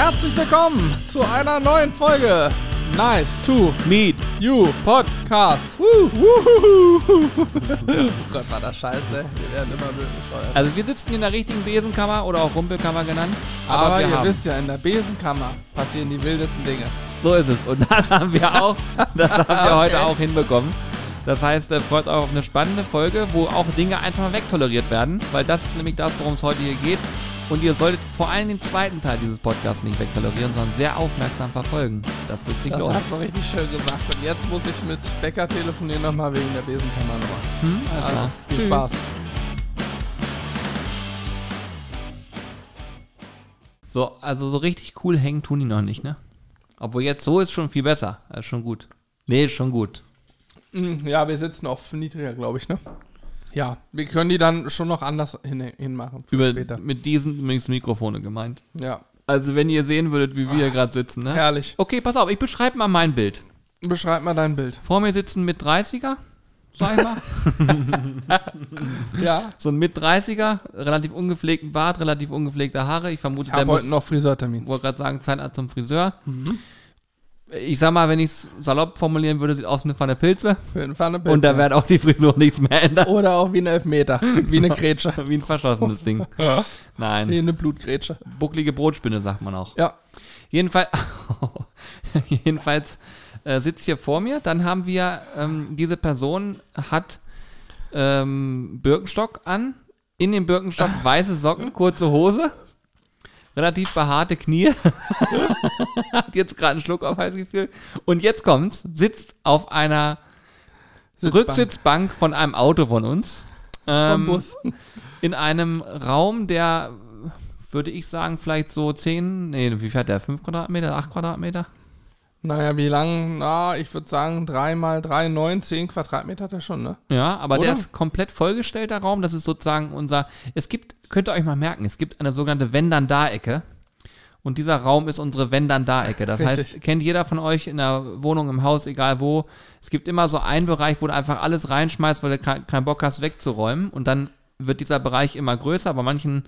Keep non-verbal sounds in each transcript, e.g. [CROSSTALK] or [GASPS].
Herzlich willkommen zu einer neuen Folge Nice to Meet You Podcast. Woo, [LAUGHS] oh Gott, war das scheiße. Wir werden immer bescheuert. Also wir sitzen in der richtigen Besenkammer oder auch Rumpelkammer genannt. Aber, wir ihr haben, wisst ja, in der Besenkammer passieren die wildesten Dinge. so ist es. Und das haben wir auch, das haben wir heute auch hinbekommen. Das heißt, äh, freut euch auf eine spannende Folge, wo auch Dinge einfach mal wegtoleriert werden, weil das ist nämlich das, worum es heute hier geht. Und ihr solltet vor allem den zweiten Teil dieses Podcasts nicht wegtolerieren, sondern sehr aufmerksam verfolgen. Das wird sich Das lohnen. hast du richtig schön gesagt. Und jetzt muss ich mit Becker telefonieren nochmal wegen der Besenkammer nochmal. Hm? Alles Also, klar. viel Tschüss. Spaß. So, also so richtig cool hängen tun die noch nicht, ne? Obwohl jetzt so ist schon viel besser. Das ist schon gut. Nee, ist schon gut. Mm, Ja, wir sitzen auf niedriger, glaube ich, ne? Ja, wir können die dann schon noch anders hin, hinmachen. für Über, später. mit diesen übrigens Mikrofone gemeint. Ja, Also wenn ihr sehen würdet, wie wir hier gerade sitzen, ne? herrlich. Okay, pass auf, ich beschreibe mal mein Bild. Beschreib mal dein Bild. Vor mir sitzen mit 30er, sag ich mal. [LAUGHS] Ja, so ein mit 30er, relativ ungepflegten Bart, relativ ungepflegte Haare. Ich vermute, ich der muss, heute noch Friseurtermin. wollte gerade sagen, Zahnarzt zum Friseur. Ich sag mal, wenn ich es salopp formulieren würde, sieht aus wie eine Pfanne Pilze. [LAUGHS] Für eine Pfanne Und da wird auch die Frisur nichts mehr ändern. Oder auch wie ein Elfmeter. Wie eine [LAUGHS] Grätsche. Wie ein verschossenes Ding. [LAUGHS] Wie Nein, eine Blutgrätsche. bucklige Brotspinne sagt man auch. Ja. Jedenfalls, jedenfalls äh, sitzt hier vor mir. Dann haben wir, ähm, diese Person hat ähm, Birkenstock an. In dem Birkenstock weiße Socken, kurze Hose. Relativ behaarte Knie. [LAUGHS] hat jetzt gerade einen Schluck auf heiß Gefühl. Und jetzt kommt's. Sitzt auf einer Sitzbank. Rücksitzbank von einem Auto von uns. Vom Ähm, Bus. in einem Raum, der, würde ich sagen, vielleicht so 10, nee, wie fährt der? 5 Quadratmeter, 8 Quadratmeter? Naja, wie lang? Na, ich würde sagen, 3 mal 3, 9, 10 Quadratmeter hat er schon, ne? Ja, aber der Oder? ist komplett vollgestellt, der Raum. Das ist sozusagen unser, es gibt, könnt ihr euch mal merken, es gibt eine sogenannte Wenn-Dann-Da-Ecke. Und dieser Raum ist unsere Wenn-Dann-Da-Ecke. Das Richtig. heißt, kennt jeder von euch in der Wohnung, im Haus, egal wo, es gibt immer so einen Bereich, wo du einfach alles reinschmeißt, weil du kein- keinen Bock hast, wegzuräumen. Und dann wird dieser Bereich immer größer. Bei manchen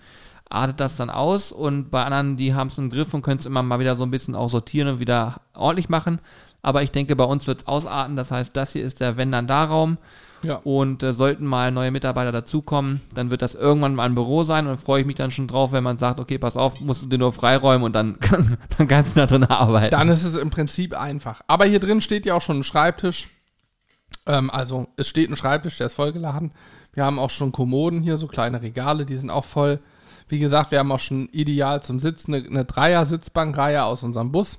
artet das dann aus und bei anderen, die haben es im Griff und können es immer mal wieder so ein bisschen auch sortieren und wieder ordentlich machen. Aber ich denke, bei uns wird es ausarten. Das heißt, das hier ist der Wenn-Dann-Da-Raum. Ja. Und äh, sollten mal neue Mitarbeiter dazukommen, dann wird das irgendwann mal ein Büro sein und freue ich mich dann schon drauf, wenn man sagt, okay, pass auf, musst du dir nur freiräumen und dann, [LAUGHS] dann kannst du da drin arbeiten. Dann ist es im Prinzip einfach. Aber hier drin steht ja auch schon ein Schreibtisch. Ähm, also, es steht ein Schreibtisch, der ist vollgeladen. Wir haben auch schon Kommoden hier, so kleine Regale, die sind auch voll. Wie gesagt, wir haben auch schon ideal zum Sitzen eine, eine Dreier-Sitzbankreihe aus unserem Bus.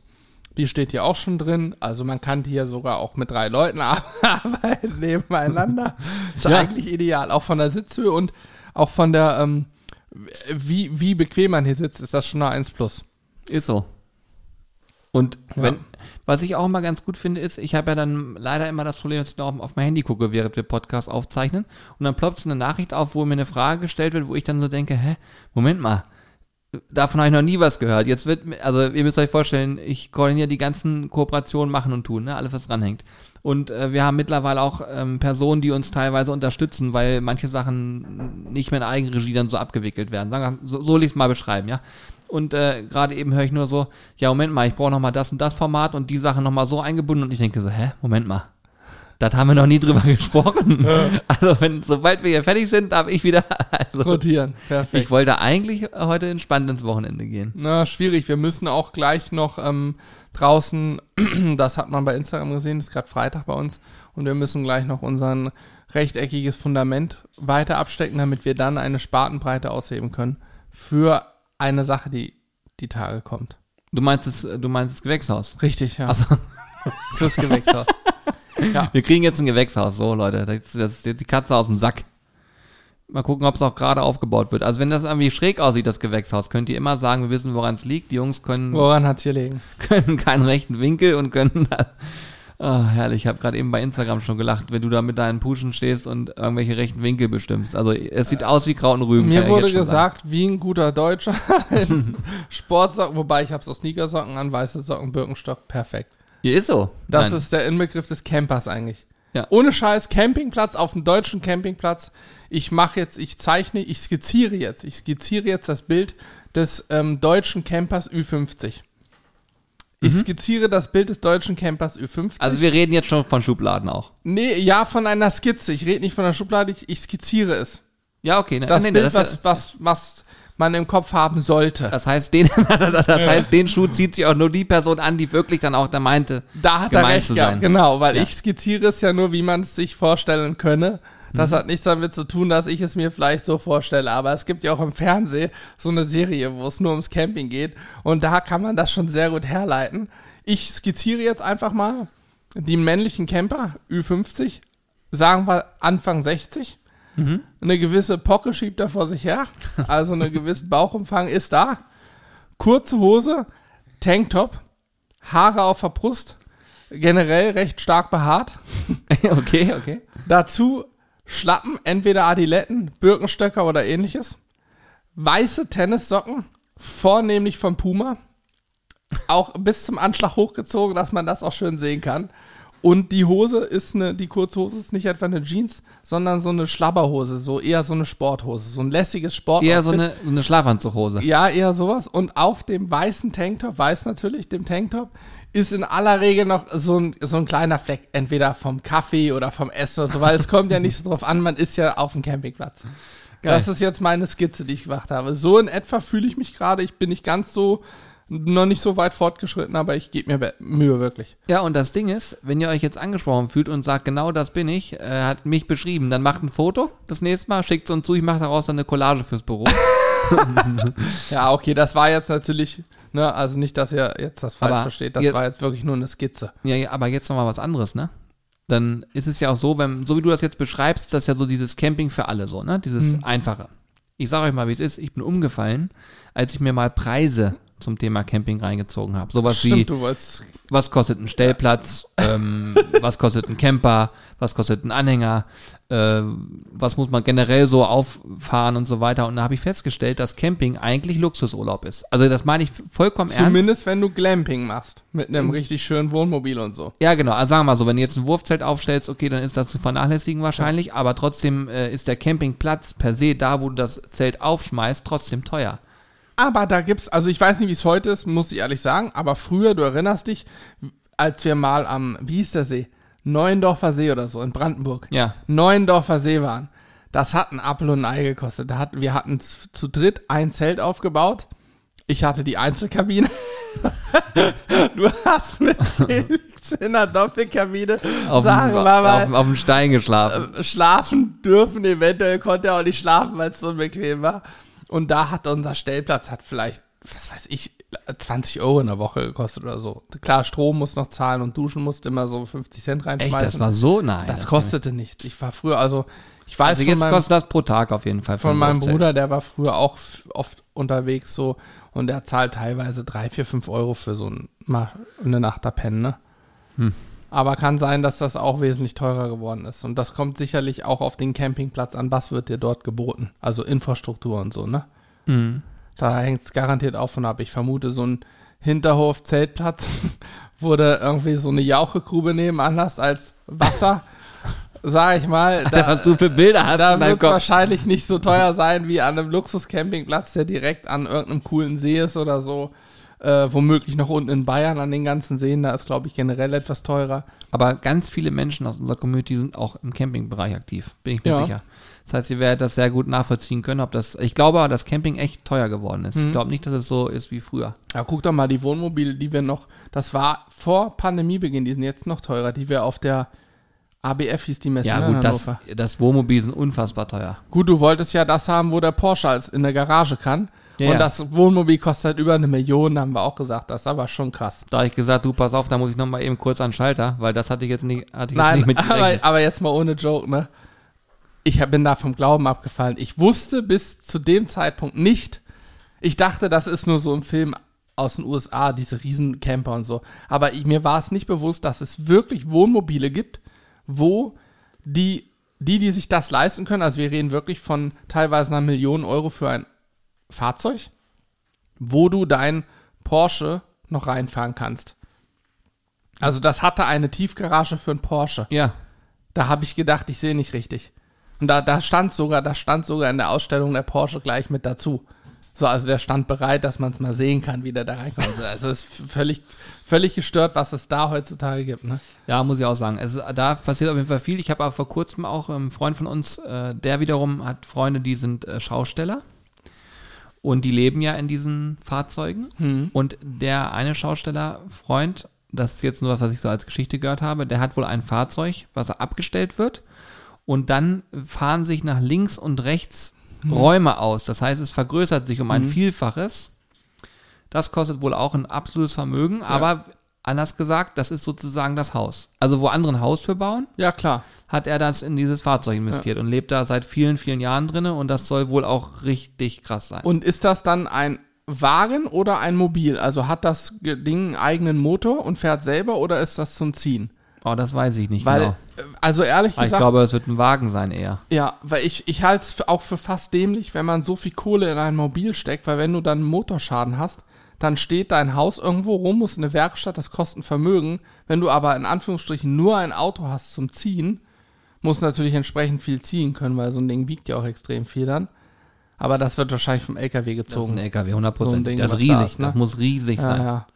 Die steht hier auch schon drin. Also man kann hier sogar auch mit drei Leuten [LAUGHS] arbeiten nebeneinander. [LAUGHS] Ist Ja. eigentlich ideal. Auch von der Sitzhöhe und auch von der, ähm, wie, wie bequem man hier sitzt, ist das schon eine 1 Plus. Ist so. Und Ja. wenn, was ich auch immer ganz gut finde, ist, ich habe ja dann leider immer das Problem, dass ich noch auf mein Handy gucke, während wir Podcast aufzeichnen. Und dann ploppt so eine Nachricht auf, wo mir eine Frage gestellt wird, wo ich dann so denke, hä, Moment mal, davon habe ich noch nie was gehört. Jetzt wird, also ihr müsst euch vorstellen, ich koordiniere die ganzen Kooperationen machen und tun, ne, alles was dranhängt. Und äh, wir haben mittlerweile auch ähm, Personen, die uns teilweise unterstützen, weil manche Sachen nicht mehr in Eigenregie dann so abgewickelt werden. So, so will ich es mal beschreiben, ja. Und äh, gerade eben höre ich nur so, ja, Moment mal, ich brauche noch mal das und das Format und die Sachen noch mal so eingebunden und ich denke so, hä, Moment mal. Das haben wir noch nie drüber [LAUGHS] gesprochen. Also wenn, sobald wir hier fertig sind, darf ich wieder, [LAUGHS] also Rotieren. Perfekt. ich wollte eigentlich heute entspannt ins Wochenende gehen. Na, schwierig. Wir müssen auch gleich noch ähm, draußen, [CLEARS THROAT] das hat man bei Instagram gesehen, ist gerade Freitag bei uns, und wir müssen gleich noch unser rechteckiges Fundament weiter abstecken, damit wir dann eine Spatenbreite ausheben können für eine Sache, die die Tage kommt. Du meinst das, du meinst das Gewächshaus. Richtig, ja. Achso, [LAUGHS] Fürs Gewächshaus. [LAUGHS] wir kriegen jetzt ein Gewächshaus. So, Leute, das ist, jetzt die Katze aus dem Sack. Mal gucken, ob es auch gerade aufgebaut wird. Also wenn das irgendwie schräg aussieht, das Gewächshaus, könnt ihr immer sagen, wir wissen, woran es liegt. Die Jungs können, Woran hat es hier liegen? [LAUGHS] können keinen rechten Winkel und können da, oh, herrlich, ich habe gerade eben bei Instagram schon gelacht, wenn du da mit deinen Puschen stehst und irgendwelche rechten Winkel bestimmst. Also es sieht aus wie Kraut und Rüben. Mir wurde schon sagen. gesagt, wie ein guter Deutscher, in [LAUGHS] Sportsocken, wobei ich habe so Sneakersocken an, weiße Socken, Birkenstock, perfekt. Hier ist so. Das Nein. ist der Inbegriff des Campers eigentlich. Ja. Ohne Scheiß, Campingplatz auf dem deutschen Campingplatz ich mache jetzt, ich zeichne, ich skizziere jetzt, ich skizziere jetzt das Bild des ähm, deutschen Campers Ü50. Ich skizziere das Bild des deutschen Campers Ü50. Mhm. Also wir reden jetzt schon von Schubladen auch. nee, ja, von einer Skizze. Ich rede nicht von der Schublade, ich, ich skizziere es. Ja, okay. ne- Das nee, Bild, das, was, was, was man im Kopf haben sollte. das heißt, den, [LAUGHS] das heißt, den Schuh zieht sich auch nur die Person an, die wirklich dann auch da meinte. Da hat er gemeint recht zu sein. genau, weil Ja. ich skizziere es ja nur, wie man es sich vorstellen könne. Das Mhm. hat nichts damit zu tun, dass ich es mir vielleicht so vorstelle, aber es gibt ja auch im Fernsehen so eine Serie, wo es nur ums Camping geht und da kann man das schon sehr gut herleiten. Ich skizziere jetzt einfach mal den männlichen Camper, Ü50, sagen wir Anfang 60. Mhm. Eine gewisse Pocke schiebt er vor sich her, [LAUGHS] also einen gewissen Bauchumfang ist da. Kurze Hose, Tanktop, Haare auf der Brust, generell recht stark behaart. [LAUGHS] okay, okay. Dazu Schlappen, entweder Adiletten, Birkenstöcker oder ähnliches. Weiße Tennissocken, vornehmlich von Puma. Auch bis zum Anschlag hochgezogen, dass man das auch schön sehen kann. Und die Hose ist eine, die kurze Hose ist nicht etwa eine Jeans, sondern so eine Schlabberhose, so eher so eine Sporthose, so ein lässiges Sport. Eher so eine, so eine Schlafanzughose. Ja, eher sowas. Und auf dem weißen Tanktop, weiß natürlich, dem Tanktop, ist in aller Regel noch so ein, so ein kleiner Fleck, entweder vom Kaffee oder vom Essen oder so, weil es kommt ja nicht so drauf an, man ist ja auf dem Campingplatz. Geil. Das ist jetzt meine Skizze, die ich gemacht habe. So in etwa fühle ich mich gerade. Ich bin nicht ganz so, noch nicht so weit fortgeschritten, aber ich gebe mir Mühe wirklich. Ja, und das Ding ist, wenn ihr euch jetzt angesprochen fühlt und sagt, genau das bin ich, äh, hat mich beschrieben, dann macht ein Foto das nächste Mal, schickt es uns zu, ich mache daraus dann eine Collage fürs Büro. [LAUGHS] [LAUGHS] Ja, okay, das war jetzt natürlich, ne, also nicht, dass ihr jetzt das falsch Aber versteht, das jetzt- war jetzt wirklich nur eine Skizze. ja, ja, aber jetzt nochmal was anderes, ne? Dann ist es ja auch so, wenn, so wie du das jetzt beschreibst, das ist ja so dieses Camping für alle so, ne? Dieses Mhm. Einfache. Ich sage euch mal, wie es ist, ich bin umgefallen, als ich mir mal Preise zum Thema Camping reingezogen habe. Sowas wie, Stimmt, wolltest was kostet ein Stellplatz, ähm, [LAUGHS] was kostet ein Camper, was kostet ein Anhänger, äh, was muss man generell so auffahren und so weiter. Und da habe ich festgestellt, dass Camping eigentlich Luxusurlaub ist. Also das meine ich vollkommen ernst. Zumindest wenn du Glamping machst. Mit einem richtig schönen Wohnmobil und so. Ja, genau. Also sagen wir mal so, wenn du jetzt ein Wurfzelt aufstellst, okay, dann ist das zu vernachlässigen wahrscheinlich, aber trotzdem äh, ist der Campingplatz per se da, wo du das Zelt aufschmeißt, trotzdem teuer. Aber da gibt's, also ich weiß nicht, wie es heute ist, muss ich ehrlich sagen, aber früher, du erinnerst dich, als wir mal am, wie hieß der See? Neuendorfer See oder so in Brandenburg. Ja. Neuendorfer See waren. Das hat ein Apfel und ein Ei gekostet. Da hat, wir hatten zu dritt ein Zelt aufgebaut. Ich hatte die Einzelkabine. [LAUGHS] du hast mit Felix in der Doppelkabine, Auf, sagen dem, wir mal, auf, auf dem Stein geschlafen. äh, schlafen dürfen. Eventuell konnte er auch nicht schlafen, weil es so unbequem war. Und da hat unser Stellplatz hat vielleicht, was weiß ich, 20 Euro in der Woche gekostet oder so. Klar, Strom muss noch zahlen und duschen musste immer so 50 Cent reinschmeißen. Echt, das war so? Nein. das kostete nichts. Ich war früher, also ich weiß Also jetzt meinem, kostet das pro Tag auf jeden Fall. von ein meinem. Bruder, der war früher auch oft unterwegs so und der zahlt teilweise 3, 4, 5 Euro für so ein, eine Nacht da pennen, ne? Hm. Aber kann sein, dass das auch wesentlich teurer geworden ist. Und das kommt sicherlich auch auf den Campingplatz an. Was wird dir dort geboten? Also Infrastruktur und so, ne? Mhm. Da hängt es garantiert auch von ab. Ich vermute, so ein Hinterhof-Zeltplatz, [LAUGHS] wo du irgendwie so eine Jauchegrube nebenan hast als Wasser, [LAUGHS] sag ich mal. Da, was du für Bilder hast Da wird es wahrscheinlich nicht so teuer sein wie an einem Luxus-Campingplatz, der direkt an irgendeinem coolen See ist oder so. Äh, womöglich noch unten in Bayern an den ganzen Seen, da ist, glaube ich, generell etwas teurer. Aber ganz viele Menschen aus unserer Community sind auch im Campingbereich aktiv, bin ich mir Ja. sicher. Das heißt, ihr werdet das sehr gut nachvollziehen können, ob das. Ich glaube aber, dass Camping echt teuer geworden ist. Mhm. Ich glaube nicht, dass es so ist wie früher. Ja, guck doch mal, die Wohnmobile, die wir noch, das war vor Pandemiebeginn, die sind jetzt noch teurer, die wir auf der ABF hieß die Messe Ja, ne, gut, das, das Wohnmobil sind unfassbar teuer. Gut, du wolltest ja das haben, wo der Porsche als in der Garage kann. Ja, und ja. das Wohnmobil kostet halt über eine Million, haben wir auch gesagt. Das ist aber schon krass. Da habe ich gesagt, du pass auf, da muss ich nochmal eben kurz an den Schalter, weil das hatte ich jetzt nicht, hatte ich jetzt Nein, nicht mit aber, aber jetzt mal ohne Joke, ne? Ich bin da vom Glauben abgefallen. Ich wusste bis zu dem Zeitpunkt nicht, ich dachte, das ist nur so ein Film aus den USA, diese Riesencamper und so. Aber ich, mir war es nicht bewusst, dass es wirklich Wohnmobile gibt, wo die, die, die sich das leisten können, also wir reden wirklich von teilweise einer Million Euro für ein Fahrzeug, wo du dein Porsche noch reinfahren kannst. Also das hatte eine Tiefgarage für ein Porsche. Ja, Da habe ich gedacht, ich sehe nicht richtig. Und da, da stand sogar, da stand sogar in der Ausstellung der Porsche gleich mit dazu. So, also der stand bereit, dass man es mal sehen kann, wie der da reinkommt. Also es ist völlig, völlig gestört, was es da heutzutage gibt. Ne? Ja, muss ich auch sagen. Es, ist- da passiert auf jeden Fall viel. Ich habe aber vor kurzem auch einen Freund von uns, äh, der wiederum hat Freunde, die sind äh, Schausteller. Und die leben ja in diesen Fahrzeugen. Und der eine Schaustellerfreund, das ist jetzt nur was, was ich so als Geschichte gehört habe, der hat wohl ein Fahrzeug, was abgestellt wird. Und dann fahren sich nach links und rechts Räume aus. Das heißt, es vergrößert sich um ein Vielfaches. Das kostet wohl auch ein absolutes Vermögen, aber anders gesagt, das ist sozusagen das Haus. Also wo andere ein Haus für bauen, Ja, klar. hat er das in dieses Fahrzeug investiert und lebt da seit vielen, vielen Jahren drin und das soll wohl auch richtig krass sein. Und ist das dann ein Wagen oder ein Mobil? Also hat das Ding einen eigenen Motor und fährt selber oder ist das zum Ziehen? oh, das weiß ich nicht Weil, genau. äh, also ehrlich ich gesagt, glaube, es wird ein Wagen sein eher. ja, weil ich, ich halte es auch für fast dämlich, wenn man so viel Kohle in ein Mobil steckt, weil wenn du dann einen Motorschaden hast, dann steht dein Haus irgendwo rum, muss in eine Werkstatt, das kostet ein Vermögen. Wenn du aber in Anführungsstrichen nur ein Auto hast zum Ziehen, muss natürlich entsprechend viel ziehen können, weil so ein Ding wiegt ja auch extrem viel dann. Aber das wird wahrscheinlich vom LKW Das ist gezogen. ein LKW, 100 So ein Prozent. Ding, das ist riesig, ist, ne? das muss riesig ja, sein. ja.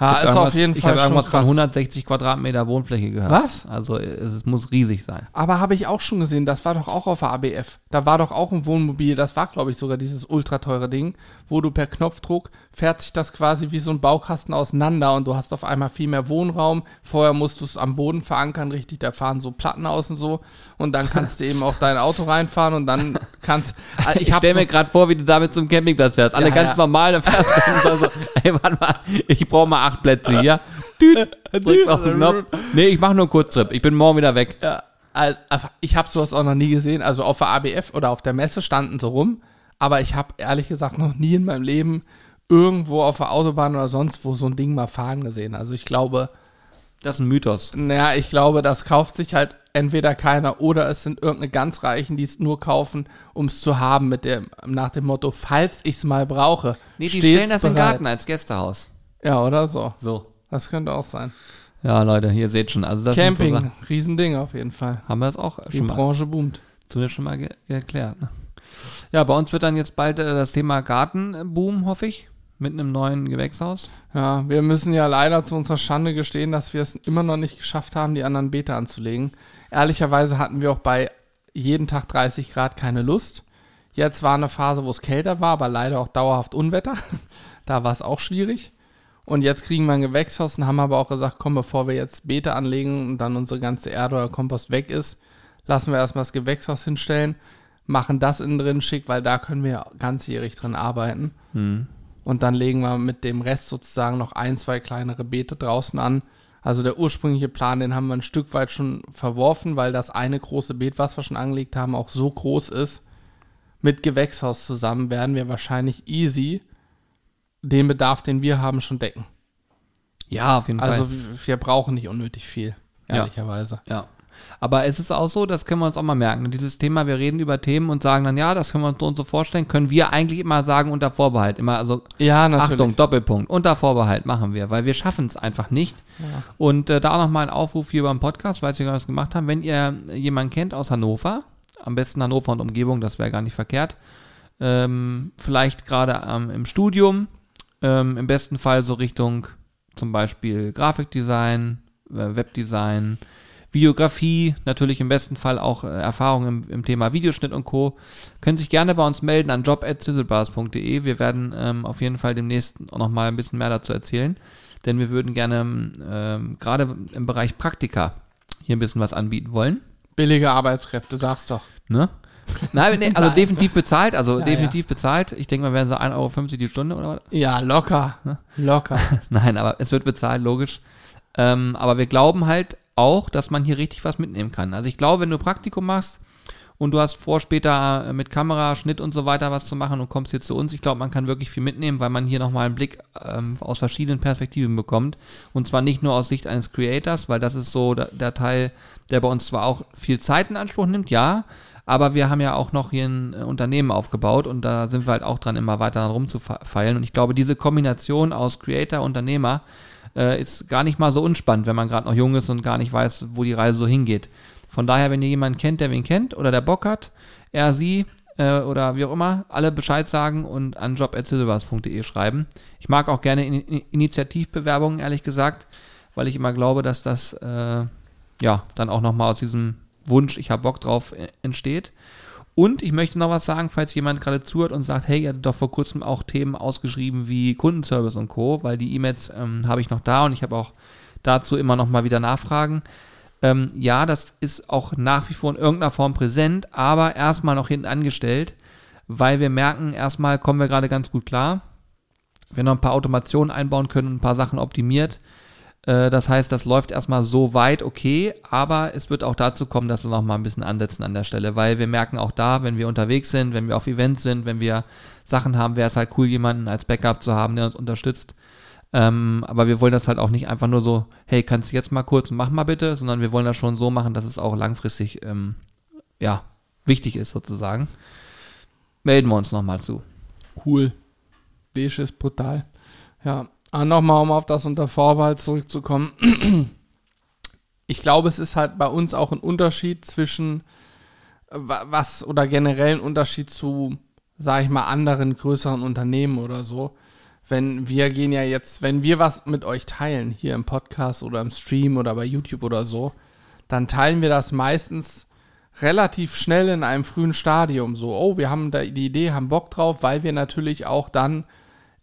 Ja, ist auf jeden ich Fall habe schon irgendwas von krass. 160 Quadratmeter Wohnfläche gehört. Was? Also es, es muss riesig sein. Aber habe ich auch schon gesehen, das war doch auch auf der ABF. Da war doch auch ein Wohnmobil, das war, glaube ich, sogar dieses ultra teure Ding, wo du per Knopfdruck fährt sich das quasi wie so ein Baukasten auseinander und du hast auf einmal viel mehr Wohnraum. Vorher musst du es am Boden verankern, richtig, da fahren so Platten aus und so. Und dann kannst du eben auch dein Auto reinfahren und dann kannst. [LAUGHS] Also Ich, hab stelle so- mir gerade vor, wie du damit zum Campingplatz fährst. Alle Ja, ganz ja. normal, dann fährst du [LAUGHS] so, ey, warte mal, ich brauche mal acht Plätze hier. [LAUGHS] Düt, drückst auf den Knopf. Nee, ich mache nur einen Kurztrip. Ich bin morgen wieder weg. Ja, also, ich habe sowas auch noch nie gesehen. Also auf der ABF oder auf der Messe standen sie rum, aber ich habe ehrlich gesagt noch nie in meinem Leben irgendwo auf der Autobahn oder sonst wo so ein Ding mal fahren gesehen. Also ich glaube, Das ist ein Mythos. naja, ich glaube, das kauft sich halt entweder keiner oder es sind irgendeine ganz Reichen, die es nur kaufen, um es zu haben, mit dem, nach dem Motto, falls ich es mal brauche. Nee, die stellen das bereit. Garten als Gästehaus. Ja, oder so. So. Das könnte auch sein. Ja, Leute, ihr seht schon. Also das sind so Camping, Sachen. Riesending auf jeden Fall. haben wir das auch Die schon mal, Branche boomt. zumindest schon mal ge geklärt. Ne? Ja, bei uns wird dann jetzt bald äh, das Thema Gartenboom, hoffe ich, mit einem neuen Gewächshaus. Ja, wir müssen ja leider zu unserer Schande gestehen, dass wir es immer noch nicht geschafft haben, die anderen Beete anzulegen. Ehrlicherweise hatten wir auch bei jeden Tag 30 Grad keine Lust. Jetzt war eine Phase, wo es kälter war, aber leider auch dauerhaft Unwetter. [LAUGHS] da war es auch schwierig. Und jetzt kriegen wir ein Gewächshaus und haben aber auch gesagt, komm, bevor wir jetzt Beete anlegen und dann unsere ganze Erde oder Kompost weg ist, lassen wir erstmal das Gewächshaus hinstellen, machen das innen drin schick, weil da können wir ganzjährig drin arbeiten. Und dann legen wir mit dem Rest sozusagen noch ein, zwei kleinere Beete draußen an. Also der ursprüngliche Plan, den haben wir ein Stück weit schon verworfen, weil das eine große Beet, was wir schon angelegt haben, auch so groß ist. Mit Gewächshaus zusammen werden wir wahrscheinlich easy den Bedarf, den wir haben, schon decken. Ja, auf jeden Also Fall. w- wir brauchen nicht unnötig viel, Ja. ehrlicherweise. Ja. Aber es ist auch so, das können wir uns auch mal merken. Dieses Thema, wir reden über Themen und sagen dann, ja, das können wir uns so und so vorstellen, können wir eigentlich immer sagen unter Vorbehalt. Immer, also Ja, natürlich. Achtung, Doppelpunkt, unter Vorbehalt machen wir, weil wir schaffen es einfach nicht. Und äh, da auch nochmal ein Aufruf hier beim Podcast, weil wir gar was gemacht haben. Wenn ihr jemanden kennt aus Hannover, am besten Hannover und Umgebung, das wäre gar nicht verkehrt, ähm, vielleicht gerade ähm, im Studium, ähm, im besten Fall so Richtung zum Beispiel Grafikdesign, äh, Webdesign, Videografie, natürlich im besten Fall auch äh, Erfahrung im, im Thema Videoschnitt und Co. Können sich gerne bei uns melden an job.zizzlebars.de. Wir werden ähm, auf jeden Fall demnächst noch mal ein bisschen mehr dazu erzählen, denn wir würden gerne ähm, gerade im Bereich Praktika hier ein bisschen was anbieten wollen. Billige Arbeitskräfte, sag's doch. Ne? Nein, nee, also Nein. definitiv bezahlt, also Ja, definitiv bezahlt. Ich denke mal, werden so 1,50 Euro die Stunde oder was? Ja, locker. Locker. [LAUGHS] Nein, aber es wird bezahlt, logisch. Ähm, aber wir glauben halt auch, dass man hier richtig was mitnehmen kann. Also ich glaube, wenn du Praktikum machst und du hast vor, später äh, mit Kamera, Schnitt und so weiter was zu machen und kommst jetzt zu uns, ich glaube, man kann wirklich viel mitnehmen, weil man hier nochmal einen Blick ähm, aus verschiedenen Perspektiven bekommt. Und zwar nicht nur aus Sicht eines Creators, weil das ist so der, der Teil, der bei uns zwar auch viel Zeit in Anspruch nimmt, ja, aber wir haben ja auch noch hier ein äh, Unternehmen aufgebaut und da sind wir halt auch dran, immer weiter rumzufeilen. Und ich glaube, diese Kombination aus Creator, Unternehmer äh, ist gar nicht mal so unspannend, wenn man gerade noch jung ist und gar nicht weiß, wo die Reise so hingeht. Von daher, wenn ihr jemanden kennt, der wen kennt oder der Bock hat, er, sie äh, oder wie auch immer, alle Bescheid sagen und an job.silvers.de schreiben. Ich mag auch gerne In Initiativbewerbungen, ehrlich gesagt, weil ich immer glaube, dass das äh, ja dann auch nochmal aus diesem Wunsch, ich habe Bock drauf, äh, entsteht. Und ich möchte noch was sagen, falls jemand gerade zuhört und sagt, hey, ihr hattet doch vor kurzem auch Themen ausgeschrieben wie Kundenservice und Co., weil die E-Mails ähm, habe ich noch da und ich habe auch dazu immer noch mal wieder Nachfragen. Ähm, ja, das ist auch nach wie vor in irgendeiner Form präsent, aber erstmal noch hinten angestellt, weil wir merken, erstmal kommen wir gerade ganz gut klar. Wir noch ein paar Automationen einbauen können, ein paar Sachen optimiert. Äh, das heißt, das läuft erstmal so weit okay, aber es wird auch dazu kommen, dass wir noch mal ein bisschen ansetzen an der Stelle, weil wir merken auch da, wenn wir unterwegs sind, wenn wir auf Events sind, wenn wir Sachen haben, wäre es halt cool, jemanden als Backup zu haben, der uns unterstützt. Ähm, aber wir wollen das halt auch nicht einfach nur so, hey, kannst du jetzt mal kurz, mach mal bitte, sondern wir wollen das schon so machen, dass es auch langfristig, ähm, ja, wichtig ist sozusagen. Melden wir uns nochmal zu. Cool. Beige ist brutal. Ja, Ah, nochmal, um auf das unter Vorbehalt zurückzukommen. [CLEARS THROAT] Ich glaube, es ist halt bei uns auch ein Unterschied zwischen was oder generell ein Unterschied zu, sage ich mal, anderen größeren Unternehmen oder so. Wenn wir gehen ja jetzt, wenn wir was mit euch teilen, hier im Podcast oder im Stream oder bei YouTube oder so, dann teilen wir das meistens relativ schnell in einem frühen Stadium. So, oh, wir haben da die Idee, haben Bock drauf, weil wir natürlich auch dann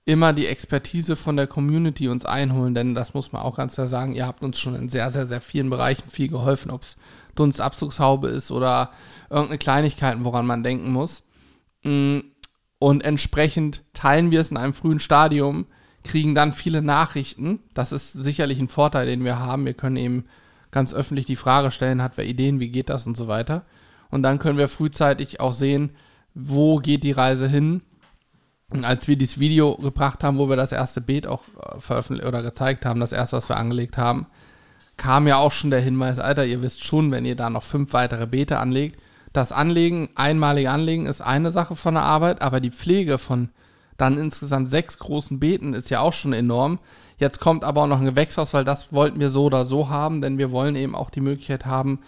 immer die Expertise von der Community uns einholen, denn das muss man auch ganz klar sagen, ihr habt uns schon in sehr, sehr, sehr vielen Bereichen viel geholfen, ob es Dunstabzugshaube ist oder irgendeine Kleinigkeiten, woran man denken muss. Mm, und entsprechend teilen wir es in einem frühen Stadium, kriegen dann viele Nachrichten. Das ist sicherlich ein Vorteil, den wir haben. Wir können eben ganz öffentlich die Frage stellen, hat wer Ideen, wie geht das und so weiter. Und dann können wir frühzeitig auch sehen, wo geht die Reise hin als wir dieses Video gebracht haben, wo wir das erste Beet auch äh, veröffentlicht oder gezeigt haben, das erste, was wir angelegt haben, kam ja auch schon der Hinweis, Alter, ihr wisst schon, wenn ihr da noch fünf weitere Beete anlegt, das Anlegen, einmalig anlegen ist eine Sache von der Arbeit, aber die Pflege von dann insgesamt sechs großen Beeten ist ja auch schon enorm. Jetzt kommt aber auch noch ein Gewächshaus, weil das wollten wir so oder so haben, denn wir wollen eben auch die Möglichkeit haben,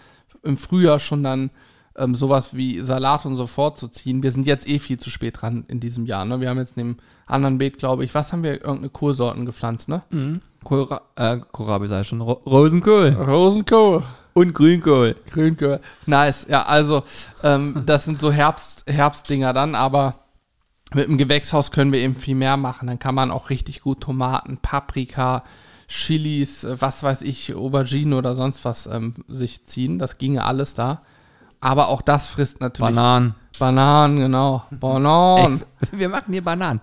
im Frühjahr schon dann ähm, sowas wie Salat und so vorzuziehen. Wir sind jetzt eh viel zu spät dran in diesem Jahr. Ne? Wir haben jetzt in dem anderen Beet, glaube ich, was haben wir? Irgendeine Kohlsorten gepflanzt, ne? Mhm. Kohlra äh, Kohlrabi sei schon. Ro Rosenkohl. Rosenkohl. Und Grünkohl. Grünkohl. Nice. Ja, also ähm, [LAUGHS] das sind so Herbst, Herbstdinger dann, aber mit dem Gewächshaus können wir eben viel mehr machen. Dann kann man auch richtig gut Tomaten, Paprika, Chilis, äh, was weiß ich, Aubergine oder sonst was ähm, sich ziehen. Das ginge alles da. Aber auch das frisst natürlich. Bananen. Bananen, genau. Bananen. [LAUGHS] Ey, wir machen hier Bananen.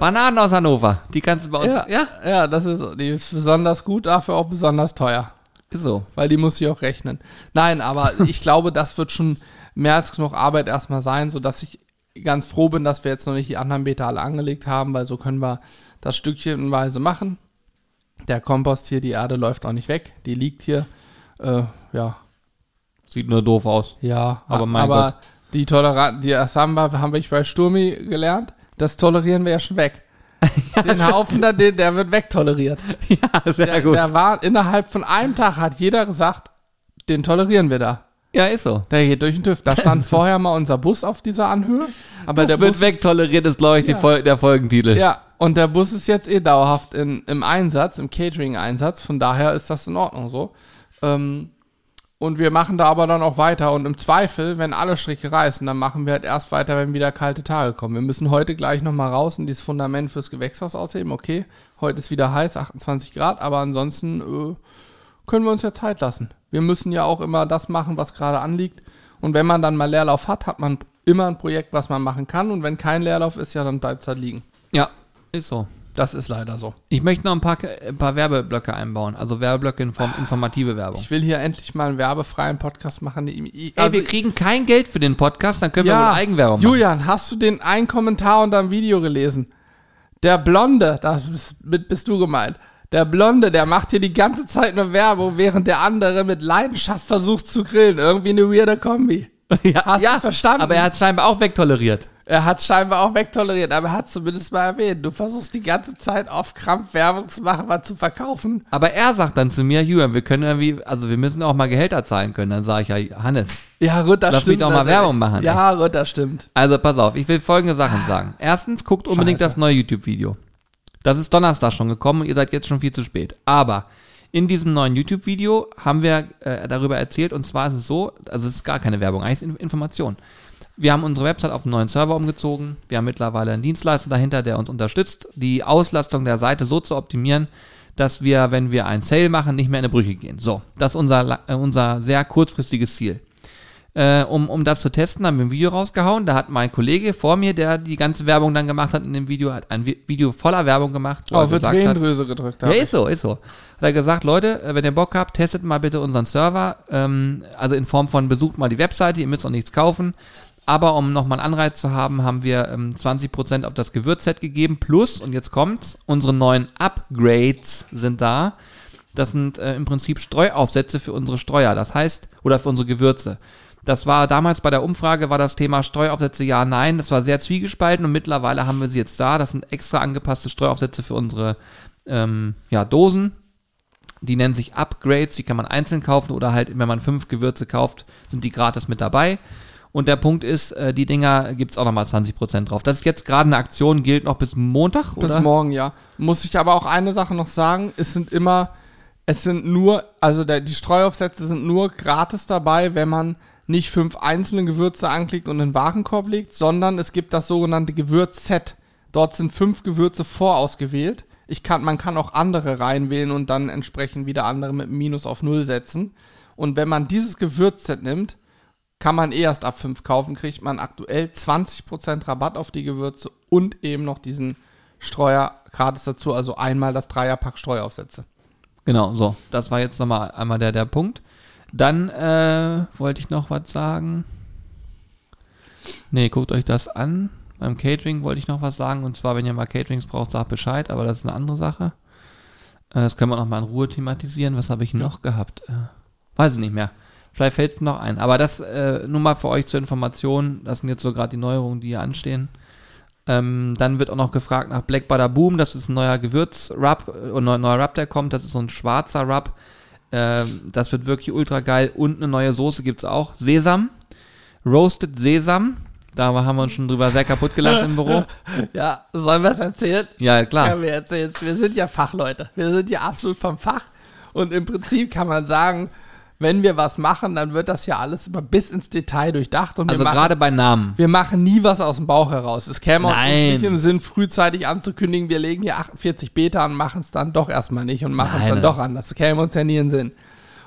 Bananen aus Hannover. Die kannst du bei uns. Ja, ja? ja das ist, die ist besonders gut, dafür auch besonders teuer. So. Weil die muss ich auch rechnen. Nein, aber [LAUGHS] ich glaube, das wird schon mehr als genug Arbeit erstmal sein, sodass ich ganz froh bin, dass wir jetzt noch nicht die anderen Beete alle angelegt haben, weil so können wir das stückchenweise machen. Der Kompost hier, die Erde läuft auch nicht weg, die liegt hier. Äh, ja, Sieht nur doof aus. Ja, aber mein aber Gott. die Toleranz, die Samba haben wir bei Sturmi gelernt. Das tolerieren wir ja schon weg. ja, [LAUGHS] den Haufen da, den, der wird wegtoleriert. [LAUGHS] Ja, sehr der, gut. Der war innerhalb von einem Tag hat jeder gesagt, den tolerieren wir da. Ja, ist so. Der geht durch den TÜV. Da [LAUGHS] stand vorher mal unser Bus auf dieser Anhöhe. Aber das der wird Bus wegtoleriert, ist, glaube ich, ja. Fol der Folgentitel. Ja, und der Bus ist jetzt eh dauerhaft in, im Einsatz, im Catering-Einsatz. Von daher ist das in Ordnung so. Ähm, und wir machen da aber dann auch weiter. Und im Zweifel, wenn alle Stricke reißen, dann machen wir halt erst weiter, wenn wieder kalte Tage kommen. Wir müssen heute gleich nochmal raus und dieses Fundament fürs Gewächshaus ausheben. Okay, heute ist wieder heiß, 28 Grad, aber ansonsten äh, können wir uns ja Zeit lassen. Wir müssen ja auch immer das machen, was gerade anliegt. Und wenn man dann mal Leerlauf hat, hat man immer ein Projekt, was man machen kann. Und wenn kein Leerlauf ist, ja, dann bleibt es halt liegen. Ja, ist so. Das ist leider so. Ich möchte noch ein paar, ein paar Werbeblöcke einbauen, also Werbeblöcke in Form informative Werbung. Ich will hier endlich mal einen werbefreien Podcast machen. Ey, also wir kriegen kein Geld für den Podcast, dann können ja, wir wohl Eigenwerbung machen. Julian, hast du den einen Kommentar unter dem Video gelesen? Der Blonde, das bist, bist du gemeint. Der Blonde, der macht hier die ganze Zeit nur Werbung, während der andere mit Leidenschaft versucht zu grillen. Irgendwie eine weirde Kombi. [LAUGHS] ja, Hast ja, du verstanden? Aber er hat scheinbar auch wegtoleriert. Er hat scheinbar auch wegtoleriert, aber er hat zumindest mal erwähnt. Du versuchst die ganze Zeit auf Krampf Werbung zu machen, was zu verkaufen. Aber er sagt dann zu mir, Julian, wir können irgendwie, also wir müssen auch mal Gehälter zahlen können. Dann sage ich ja, Hannes, Ja, Ritter Lass mich stimmt. doch mal. Werbung machen, Ja, Ritter stimmt. Also pass auf, ich will folgende Sachen sagen. Erstens, guckt unbedingt Scheiße. das neue YouTube-Video. Das ist Donnerstag schon gekommen und ihr seid jetzt schon viel zu spät. Aber in diesem neuen YouTube-Video haben wir äh, darüber erzählt und zwar ist es so, also es ist gar keine Werbung, eigentlich ist Information. Wir haben unsere Website auf einen neuen Server umgezogen. Wir haben mittlerweile einen Dienstleister dahinter, der uns unterstützt, die Auslastung der Seite so zu optimieren, dass wir, wenn wir einen Sale machen, nicht mehr in eine Brüche gehen. So, das ist unser, äh, unser sehr kurzfristiges Ziel. Äh, um, um das zu testen, haben wir ein Video rausgehauen. Da hat mein Kollege vor mir, der die ganze Werbung dann gemacht hat in dem Video, hat ein Vi- Video voller Werbung gemacht. wo er die gesagt hat, Tränendrüse gedrückt. ja, hab ist so, ist so. Hat er gesagt, Leute, äh, wenn ihr Bock habt, testet mal bitte unseren Server. Ähm, also in Form von besucht mal die Webseite, ihr müsst auch nichts kaufen. Aber um nochmal einen Anreiz zu haben, haben wir ähm, 20% auf das Gewürzset gegeben. Plus, und jetzt kommt's, unsere neuen Upgrades sind da. Das sind äh, im Prinzip Streuaufsätze für unsere Streuer. Das heißt, oder für unsere Gewürze. Das war damals bei der Umfrage, war das Thema Streuaufsätze ja, nein. Das war sehr zwiegespalten und mittlerweile haben wir sie jetzt da. Das sind extra angepasste Streuaufsätze für unsere ähm, ja, Dosen. Die nennen sich Upgrades, die kann man einzeln kaufen oder halt, wenn man fünf Gewürze kauft, sind die gratis mit dabei. Und der Punkt ist, äh, die Dinger gibt es auch nochmal 20% drauf. Das ist jetzt gerade eine Aktion, gilt noch bis Montag, Bis oder? morgen, ja. Muss ich aber auch eine Sache noch sagen. Es sind immer, es sind nur, also der, die Streuaufsätze sind nur gratis dabei, wenn man nicht fünf einzelne Gewürze anklickt und in den Warenkorb legt, sondern es gibt das sogenannte Gewürzset. Dort sind fünf Gewürze vorausgewählt. Ich kann, man kann auch andere reinwählen und dann entsprechend wieder andere mit Minus auf Null setzen. Und wenn man dieses Gewürzset nimmt, kann man eh erst ab 5 kaufen, kriegt man aktuell 20% Rabatt auf die Gewürze und eben noch diesen Streuer gratis dazu, also einmal das Dreierpack Streuaufsätze. Genau, so. Das war jetzt nochmal einmal der, der Punkt. Dann äh, wollte ich noch was sagen. Nee, guckt euch das an. Beim Catering wollte ich noch was sagen. Und zwar, wenn ihr mal Caterings braucht, sagt Bescheid. Aber das ist eine andere Sache. Äh, das können wir noch mal in Ruhe thematisieren. Was habe ich noch gehabt? Äh, weiß ich nicht mehr. Vielleicht fällt es noch ein. Aber das äh, nur mal für euch zur Information. Das sind jetzt so gerade die Neuerungen, die hier anstehen. Ähm, dann wird auch noch gefragt nach Black Butter Boom. Das ist ein neuer Gewürz-Rub, äh, ein neuer, neuer Rub, der kommt. Das ist so ein schwarzer Rub. Ähm, das wird wirklich ultra geil. Und eine neue Soße gibt es auch. Sesam. Roasted Sesam. Da haben wir uns schon drüber sehr kaputt gelacht im Büro. [LAUGHS] Ja, sollen wir es erzählen? Ja, klar. Ja, wir erzählen Wir sind ja Fachleute. Wir sind ja absolut vom Fach. Und im Prinzip kann man sagen, wenn wir was machen, dann wird das ja alles immer bis ins Detail durchdacht. Und Also machen, gerade bei Namen. wir machen nie was aus dem Bauch heraus. Es käme auch uns Nein. nicht im Sinn, frühzeitig anzukündigen, wir legen hier 48 Beta und machen es dann doch erstmal nicht und machen es dann doch anders. Das käme uns ja nie in den Sinn.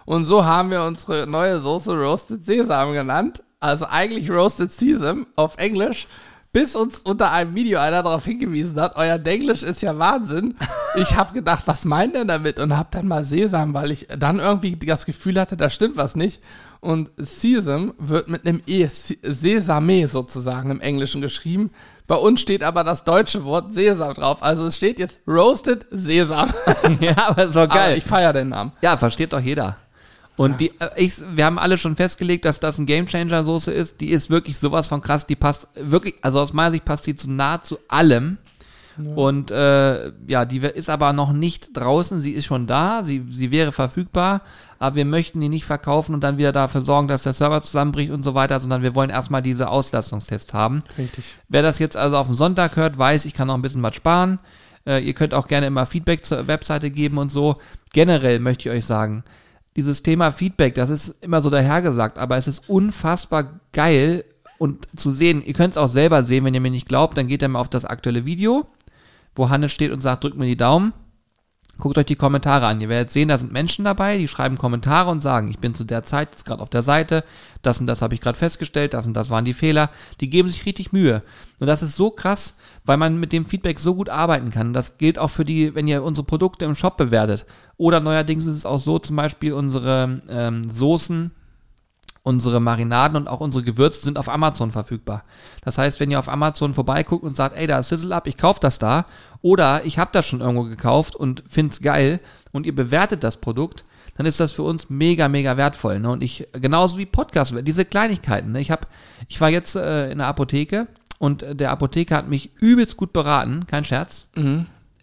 Und so haben wir unsere neue Soße Roasted Sesam genannt. Also eigentlich Roasted Sesam auf Englisch. Bis uns unter einem Video einer darauf hingewiesen hat, euer Denglisch ist ja Wahnsinn. Ich habe gedacht, was meint er damit? Und habe dann mal Sesam, weil ich dann irgendwie das Gefühl hatte, da stimmt was nicht. Und Sesam wird mit einem E, Se- Sesame sozusagen im Englischen geschrieben. Bei uns steht aber das deutsche Wort Sesam drauf. Also es steht jetzt Roasted Sesam. [LAUGHS] ja, aber ist doch Aber geil. ich feiere den Namen. Ja, versteht doch jeder. Und die, äh, ich, wir haben alle schon festgelegt, dass das ein Gamechanger Soße ist. Die ist wirklich sowas von krass. Die passt wirklich, also aus meiner Sicht passt die zu nahezu allem. Und äh, ja, die ist aber noch nicht draußen. Sie ist schon da. Sie, sie wäre verfügbar. Aber wir möchten die nicht verkaufen und dann wieder dafür sorgen, dass der Server zusammenbricht und so weiter, sondern wir wollen erstmal diese Auslastungstests haben. Richtig. Wer das jetzt also auf dem Sonntag hört, weiß, ich kann noch ein bisschen was sparen. Äh, ihr könnt auch gerne immer Feedback zur Webseite geben und so. Generell möchte ich euch sagen, dieses Thema Feedback, das ist immer so dahergesagt, aber es ist unfassbar geil und zu sehen, ihr könnt es auch selber sehen, wenn ihr mir nicht glaubt, dann geht ihr mal auf das aktuelle Video, wo Hannes steht und sagt, drückt mir die Daumen. Guckt euch die Kommentare an. Ihr werdet sehen, da sind Menschen dabei, die schreiben Kommentare und sagen, ich bin zu der Zeit jetzt gerade auf der Seite, das und das habe ich gerade festgestellt, das und das waren die Fehler. Die geben sich richtig Mühe. Und das ist so krass, weil man mit dem Feedback so gut arbeiten kann. Das gilt auch für die, wenn ihr unsere Produkte im Shop bewertet. Oder neuerdings ist es auch so, zum Beispiel unsere ähm, Soßen, unsere Marinaden und auch unsere Gewürze sind auf Amazon verfügbar. Das heißt, wenn ihr auf Amazon vorbeiguckt und sagt, ey, da ist Sizzle Up, ich kaufe das da, oder ich habe das schon irgendwo gekauft und find's geil und ihr bewertet das Produkt, dann ist das für uns mega, mega wertvoll. Ne? Und ich, genauso wie Podcast, diese Kleinigkeiten. Ne? Ich habe, ich war jetzt äh, in der Apotheke und äh, der Apotheker hat mich übelst gut beraten, kein Scherz.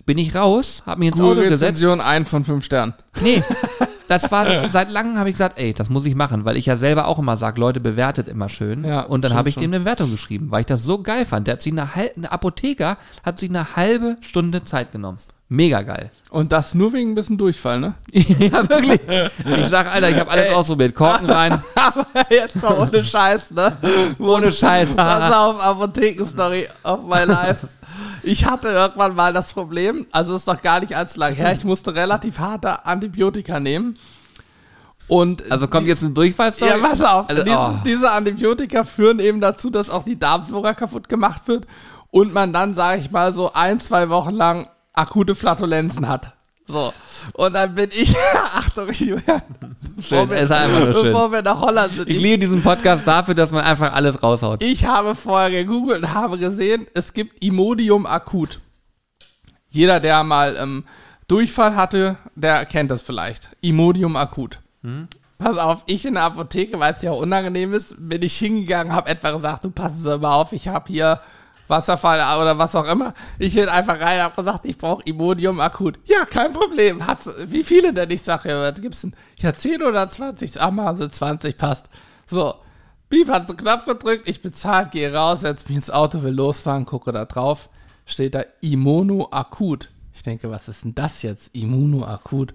Bin ich raus, habe mich ins Auto Gute gesetzt. Rezension, ein von fünf Sternen. Nee, [LAUGHS] das war seit langem habe ich gesagt, ey, das muss ich machen, weil ich ja selber auch immer sage, Leute bewertet immer schön. Ja, und dann habe ich schon. dem eine Bewertung geschrieben, weil ich das so geil fand. Der hat sich eine, eine Apotheker hat sich eine halbe Stunde Zeit genommen. Mega geil. Und das nur wegen ein bisschen Durchfall, ne? [LAUGHS] ja, wirklich. Ich sag, Alter, ich habe alles ausprobiert. Korken rein. [LAUGHS] Aber jetzt mal ohne Scheiß, ne? Ohne Scheiß. Pass auf, Apothekenstory of my life. [LAUGHS] Ich hatte irgendwann mal das Problem, also ist noch gar nicht allzu lang her, ich musste relativ harte Antibiotika nehmen. Und Also kommt jetzt eine Durchfallstory? ja, pass auf. Also, Dieses, oh. Diese Antibiotika führen eben dazu, dass auch die Darmflora kaputt gemacht wird und man dann, sage ich mal, so ein, zwei Wochen lang akute Flatulenzen hat. So. Und dann bin ich, [LAUGHS] Achtung, Julian, bevor Schön, nur schön. bevor wir nach Holland sind. Ich liebe diesen Podcast dafür, dass man einfach alles raushaut. Ich habe vorher gegoogelt und habe gesehen, es gibt Imodium akut. Jeder, der mal ähm, Durchfall hatte, der kennt das vielleicht. Imodium akut. Pass auf, ich in der Apotheke, weil es ja auch unangenehm ist, bin ich hingegangen, habe etwa gesagt, du Sie mal auf, ich habe hier Wasserfall oder was auch immer. Ich bin einfach rein, habe gesagt, ich brauche Imodium akut. Ja, kein Problem. Hat's, wie viele denn? Ich sage, ja, was gibt's denn? Ja, 10 oder 20? Ah, machen Sie 20, passt. So, Beep hat so Knopf gedrückt, ich bezahlt, gehe raus, setze mich ins Auto, will losfahren, gucke da drauf, steht da Immunoakut. Ich denke, was ist denn das jetzt? Immunoakut.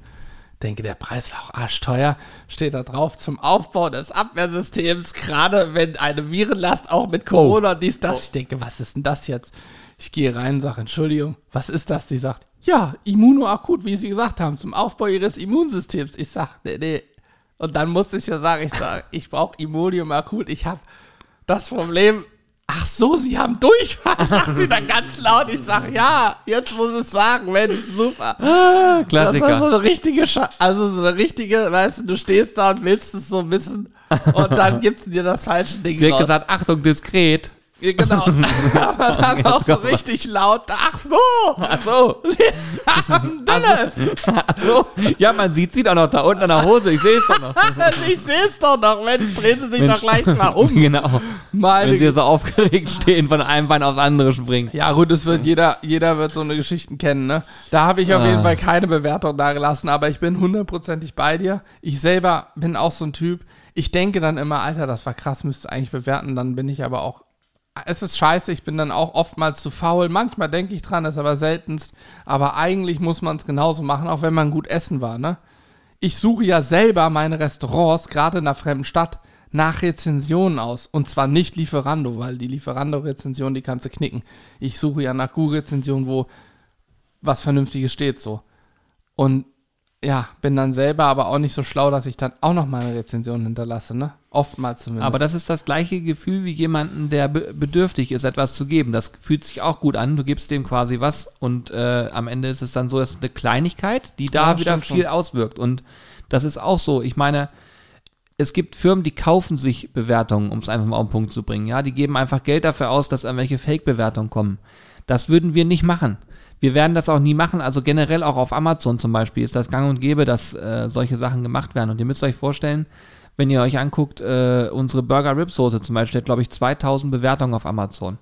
Denke, der Preis ist auch arschteuer. Steht da drauf zum Aufbau des Abwehrsystems, gerade wenn eine Virenlast auch mit Corona und dies, das. Ich denke, was ist denn das jetzt? Ich gehe rein, sage, Entschuldigung, was ist das? Die sagt, ja, Immunoakut, wie Sie gesagt haben, zum Aufbau Ihres Immunsystems. Ich sag, nee, nee. Und dann musste ich ja sagen, ich sage, ich brauche Immunium akut. Ich habe das Problem. Ach so, Sie haben Durchfall, [LAUGHS] sagt sie dann ganz laut. Ich sage, ja, jetzt muss ich sagen, Mensch, super. Das war Klassiker. so eine richtige, Scha also so eine richtige, weißt du, du stehst da und willst es so bisschen und dann gibt's dir das falsche Ding Sie hat raus. gesagt, Achtung, diskret. Ja, genau. [LAUGHS] Aber dann auch so richtig laut, ach so, Ach so. Dennis, Ach so. Ja, man sieht sie doch noch da unten an der Hose. Ich sehe es doch noch. [LAUGHS] ich sehe es doch noch, Mensch, drehen Sie sich Mensch. doch gleich mal um. [LAUGHS] Genau. Meine Wenn sie so aufgeregt stehen, von einem Bein aufs andere springen. Ja, gut, es wird jeder, jeder wird so eine Geschichten kennen, ne? Da habe ich auf Ah. jeden Fall keine Bewertung da gelassen, aber ich bin hundertprozentig bei dir. Ich selber bin auch so ein Typ. Ich denke dann immer, Alter, das war krass, müsste eigentlich bewerten, dann bin ich aber auch. Es ist scheiße, ich bin dann auch oftmals zu faul. Manchmal denke ich dran, ist aber seltenst. Aber eigentlich muss man es genauso machen, auch wenn man gut essen war, ne? Ich suche ja selber meine Restaurants, gerade in einer fremden Stadt, nach Rezensionen aus. Und zwar nicht Lieferando, weil die Lieferando-Rezension, die kannst du knicken. Ich suche ja nach Google-Rezensionen, wo was Vernünftiges steht so. Und ja, bin dann selber aber auch nicht so schlau, dass ich dann auch noch meine Rezension hinterlasse, ne? Oftmals zumindest. Aber das ist das gleiche Gefühl wie jemanden, der be bedürftig ist, etwas zu geben. Das fühlt sich auch gut an. Du gibst dem quasi was und äh, am Ende ist es dann so, dass eine Kleinigkeit, die da Ja, wieder viel schon. auswirkt. Und das ist auch so. Ich meine, es gibt Firmen, die kaufen sich Bewertungen, um es einfach mal auf den Punkt zu bringen. Ja, die geben einfach Geld dafür aus, dass irgendwelche Fake-Bewertungen kommen. Das würden wir nicht machen. Wir werden das auch nie machen. Also generell auch auf Amazon zum Beispiel ist das gang und gäbe, dass äh, solche Sachen gemacht werden. Und ihr müsst euch vorstellen, wenn ihr euch anguckt, äh, unsere Burger Rib Soße zum Beispiel hat, glaube ich, 2000 Bewertungen auf Amazon.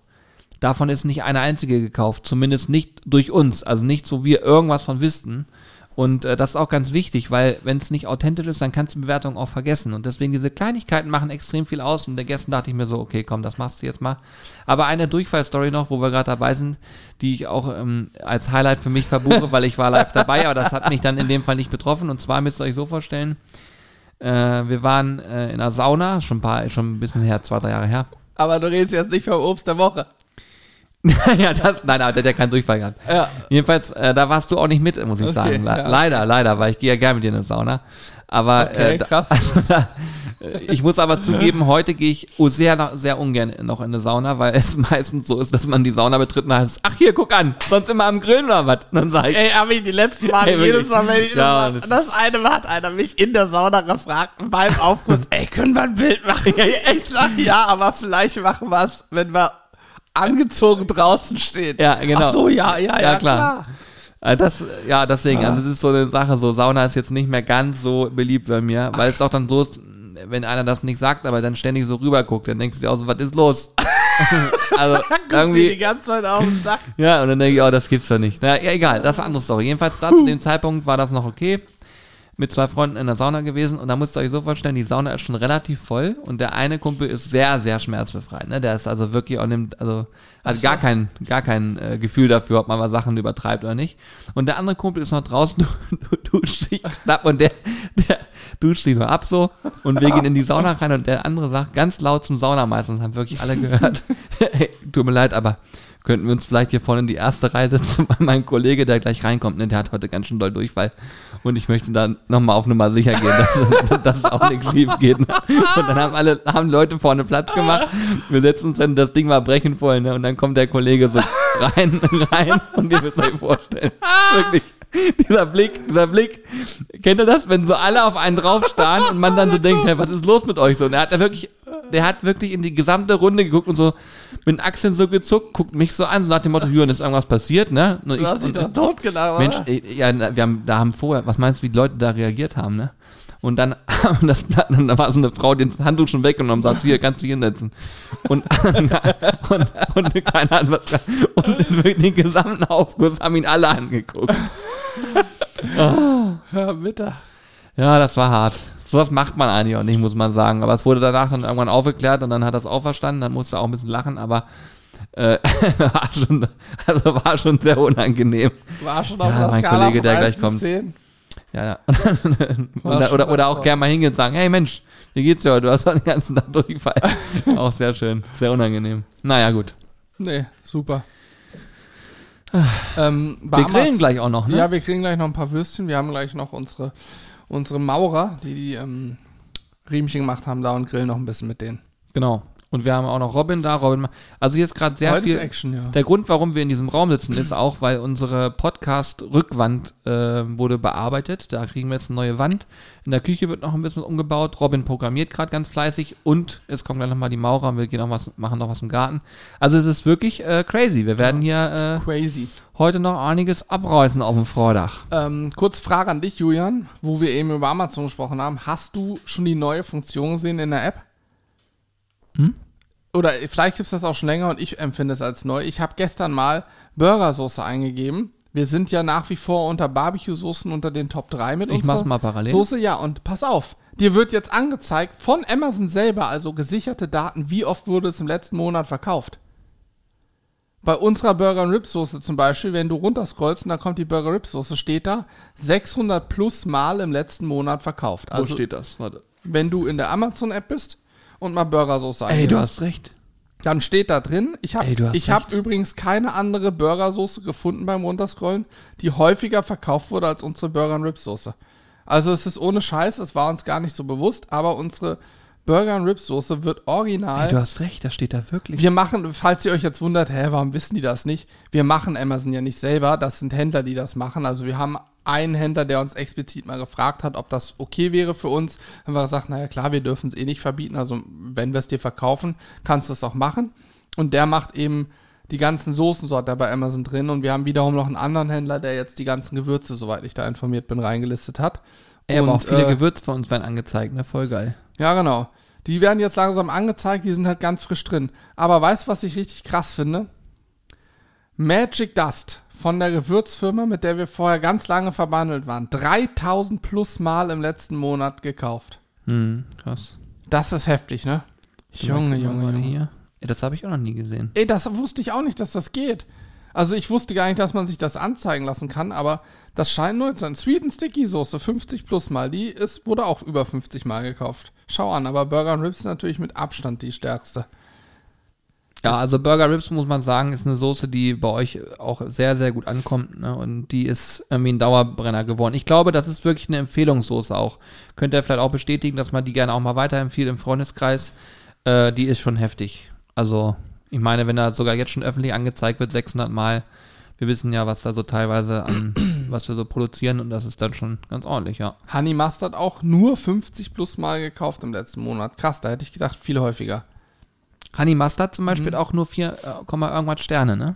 Davon ist nicht eine einzige gekauft, zumindest nicht durch uns, also nicht so wir irgendwas von wüssten. Und äh, das ist auch ganz wichtig, weil wenn es nicht authentisch ist, dann kannst du die Bewertung auch vergessen. Und deswegen diese Kleinigkeiten machen extrem viel aus. Und gestern dachte ich mir so, okay, komm, das machst du jetzt mal. Aber eine Durchfallstory noch, wo wir gerade dabei sind, die ich auch ähm, als Highlight für mich verbuche, [LAUGHS] weil ich war live dabei, aber das hat mich dann in dem Fall nicht betroffen. Und zwar müsst ihr euch so vorstellen, äh, wir waren äh, in einer Sauna, schon ein paar, schon ein bisschen her, zwei, drei Jahre her. aber du redest jetzt nicht vom Obst der Woche. [LAUGHS] ja, das, nein, aber der hat ja keinen Durchfall gehabt. Ja. Jedenfalls, äh, da warst du auch nicht mit, muss ich Okay, sagen. Le ja. Leider, leider, weil ich gehe ja gerne mit dir in die Sauna. Aber Okay, äh, da, krass. [LAUGHS] da, ich muss aber zugeben, heute gehe ich sehr, sehr ungern noch in eine Sauna, weil es [LAUGHS] meistens so ist, dass man die Sauna betritt und heißt, ach hier, guck an, sonst immer am Grillen oder was? Dann sage ich, Ey, hab ich die letzten Male, [LAUGHS] Ey, jedes Mal, wenn ich Ja, das, das das eine Mal hat einer mich in der Sauna gefragt, beim Aufguss, ey, können wir ein Bild machen? ich sag, ja, aber vielleicht machen wir es, wenn wir angezogen draußen stehen. Ja, genau. Ach so, ja, ja, ja, Ja, klar. klar. Äh, Das, ja, deswegen, also es ist so eine Sache, so Sauna ist jetzt nicht mehr ganz so beliebt bei mir, weil es auch dann so ist, wenn einer das nicht sagt, aber dann ständig so rüber guckt, dann denkst du dir auch so, was ist los? [LAUGHS] also [LAUGHS] Die irgendwie, ganze Zeit auf den Sack. [LAUGHS] ja, und dann denke ich, oh, das gibt's doch nicht. Na, ja, egal, das war eine andere Story. Jedenfalls da zu dem Zeitpunkt war das noch okay. Mit zwei Freunden in der Sauna gewesen und da müsst ihr euch so vorstellen, die Sauna ist schon relativ voll und der eine Kumpel ist sehr, sehr schmerzbefreit. Ne? Der ist also wirklich auch nimmt, also hat gar kein, gar kein äh, Gefühl dafür, ob man mal Sachen übertreibt oder nicht. Und der andere Kumpel ist noch draußen, du, du, dich knapp und der, der duscht sich nur ab so und wir gehen in die Sauna rein und der andere sagt ganz laut zum Saunameister, das haben wirklich alle gehört, [LAUGHS] hey, tut mir leid, aber könnten wir uns vielleicht hier vorne in die erste Reihe setzen, weil mein Kollege, der gleich reinkommt, ne, der hat heute ganz schön doll Durchfall und ich möchte dann nochmal auf Nummer sicher gehen, dass, [LAUGHS] dass auch nichts schief geht. Und dann haben alle, haben Leute vorne Platz gemacht, wir setzen uns dann, das Ding war brechen voll, ne? und dann kommt der Kollege so rein, [LAUGHS] rein und ihr müsst euch vorstellen, wirklich, dieser Blick, dieser Blick, kennt ihr das, wenn so alle auf einen draufstarren und man dann so denkt, hey, was ist los mit euch so? Und er hat da wirklich, der hat wirklich in die gesamte Runde geguckt und so mit den Achseln so gezuckt, guckt mich so an, so nach dem Motto, Jürgen, ist irgendwas passiert, ne? Und ich, Du hast dich doch totgelacht, Mensch, ey, ja, na, wir haben, da haben vorher, was meinst du, wie die Leute da reagiert haben, ne? Und dann [LAUGHS] haben das Blatt, da war so eine Frau, die das Handtuch schon weggenommen, sagt, hier, kannst du dich hinsetzen. Und, [LAUGHS] und, und keiner hat was, und wirklich den gesamten Aufguss haben ihn alle angeguckt. [LAUGHS] Ja, bitte. Ja, das war hart. Sowas macht man eigentlich auch nicht, muss man sagen. Aber es wurde danach dann irgendwann aufgeklärt und dann hat er es auch verstanden, dann musste er auch ein bisschen lachen, aber äh, [LAUGHS] war schon, also war schon sehr unangenehm. War schon auf Ja, der mein Skala Kollege, der 1 gleich kommt. 10. Ja, ja. [LAUGHS] oder, oder, oder auch gerne mal hingehen und sagen, hey Mensch, wie geht's dir heute? Du hast doch den ganzen Tag Durchfall. [LAUGHS] auch sehr schön, sehr unangenehm. Naja, gut. Nee, super. ähm, bei Wir grillen gleich auch noch, ne? Ja, wir kriegen gleich noch ein paar Würstchen. Wir haben gleich noch unsere, unsere Maurer, die die ähm, Riemchen gemacht haben, da und grillen noch ein bisschen mit denen. Genau. Und wir haben auch noch Robin da. Robin, also hier ist gerade sehr Heute viel. Action, ja. Der Grund, warum wir in diesem Raum sitzen, ist auch, weil unsere Podcast-Rückwand äh, wurde bearbeitet. Da kriegen wir jetzt eine neue Wand. In der Küche wird noch ein bisschen umgebaut. Robin programmiert gerade ganz fleißig und es kommt gleich nochmal die Maurer und wir gehen noch was, machen noch was im Garten. Also es ist wirklich äh, crazy. Wir werden hier Crazy. äh, heute noch einiges abreißen auf dem Vordach. Ähm, kurz Frage an dich, Julian, wo wir eben über Amazon gesprochen haben. Hast du schon die neue Funktion gesehen in der App? Hm? Oder vielleicht gibt es das auch schon länger und ich empfinde es als neu. Ich habe gestern mal Burgersoße eingegeben. Wir sind ja nach wie vor unter Barbecue-Soßen unter den Top 3 mit Ich unserer mach's mal parallel. Soße, ja, und pass auf. Dir wird jetzt angezeigt von Amazon selber, also gesicherte Daten, wie oft wurde es im letzten Monat verkauft. Bei unserer Burger Rib Soße zum Beispiel, wenn du runterscrollst und da kommt die Burger Rib Soße, steht da 600 plus Mal im letzten Monat verkauft. Also das? Warte. wenn du in der Amazon App bist und mal Burgersoße Ey, du hast recht. dann steht da drin. Ich habe hab übrigens keine andere Burgersoße gefunden beim Runterscrollen, die häufiger verkauft wurde als unsere Burger Rib Soße. Also es ist ohne Scheiß, es war uns gar nicht so bewusst, aber unsere Burger Rib Soße wird original Ey, du hast recht, das steht da wirklich. wir machen, falls ihr euch jetzt wundert, hä, warum wissen die das nicht? Wir machen Amazon ja nicht selber, das sind Händler, die das machen. Also wir haben einen Händler, der uns explizit mal gefragt hat, ob das okay wäre für uns. Haben wir gesagt, naja klar, wir dürfen es eh nicht verbieten. Also wenn wir es dir verkaufen, kannst du es auch machen. Und der macht eben die ganzen Soßen so hat er bei Amazon drin. Und wir haben wiederum noch einen anderen Händler, der jetzt die ganzen Gewürze, soweit ich da informiert bin, reingelistet hat. Ey, aber Und, auch viele äh, Gewürze von uns werden angezeigt, ne? Voll geil. ja, genau. Die werden jetzt langsam angezeigt, die sind halt ganz frisch drin. Aber weißt du, was ich richtig krass finde? Magic Dust von der Gewürzfirma, mit der wir vorher ganz lange verbandelt waren. 3000 plus Mal im letzten Monat gekauft. Hm, krass. Das ist heftig, ne? Junge, Junge, Junge. Hier. Ey, das habe ich auch noch nie gesehen. Ey, das wusste ich auch nicht, dass das geht. Also ich wusste gar nicht, dass man sich das anzeigen lassen kann, aber das scheint neu zu sein. Sweet and Sticky Soße, 50 plus Mal, die ist, wurde auch über 50 Mal gekauft. Schau an, aber Burger and Ribs ist natürlich mit Abstand die stärkste. Ja, also Burger Ribs, muss man sagen, ist eine Soße, die bei euch auch sehr, sehr gut ankommt. Ne? Und die ist irgendwie ein Dauerbrenner geworden. Ich glaube, das ist wirklich eine Empfehlungssoße auch. Könnt ihr vielleicht auch bestätigen, dass man die gerne auch mal weiterempfiehlt im Freundeskreis. Äh, die ist schon heftig. Also, ich meine, wenn da sogar jetzt schon öffentlich angezeigt wird, 600 Mal, wir wissen ja, was da so teilweise an, [CLEARS THROAT] was wir so produzieren und das ist dann schon ganz ordentlich, ja. Honey Mustard auch nur 50 plus Mal gekauft im letzten Monat. Krass, da hätte ich gedacht, viel häufiger. Honey Mustard zum Beispiel auch nur 4, äh, irgendwas Sterne, ne?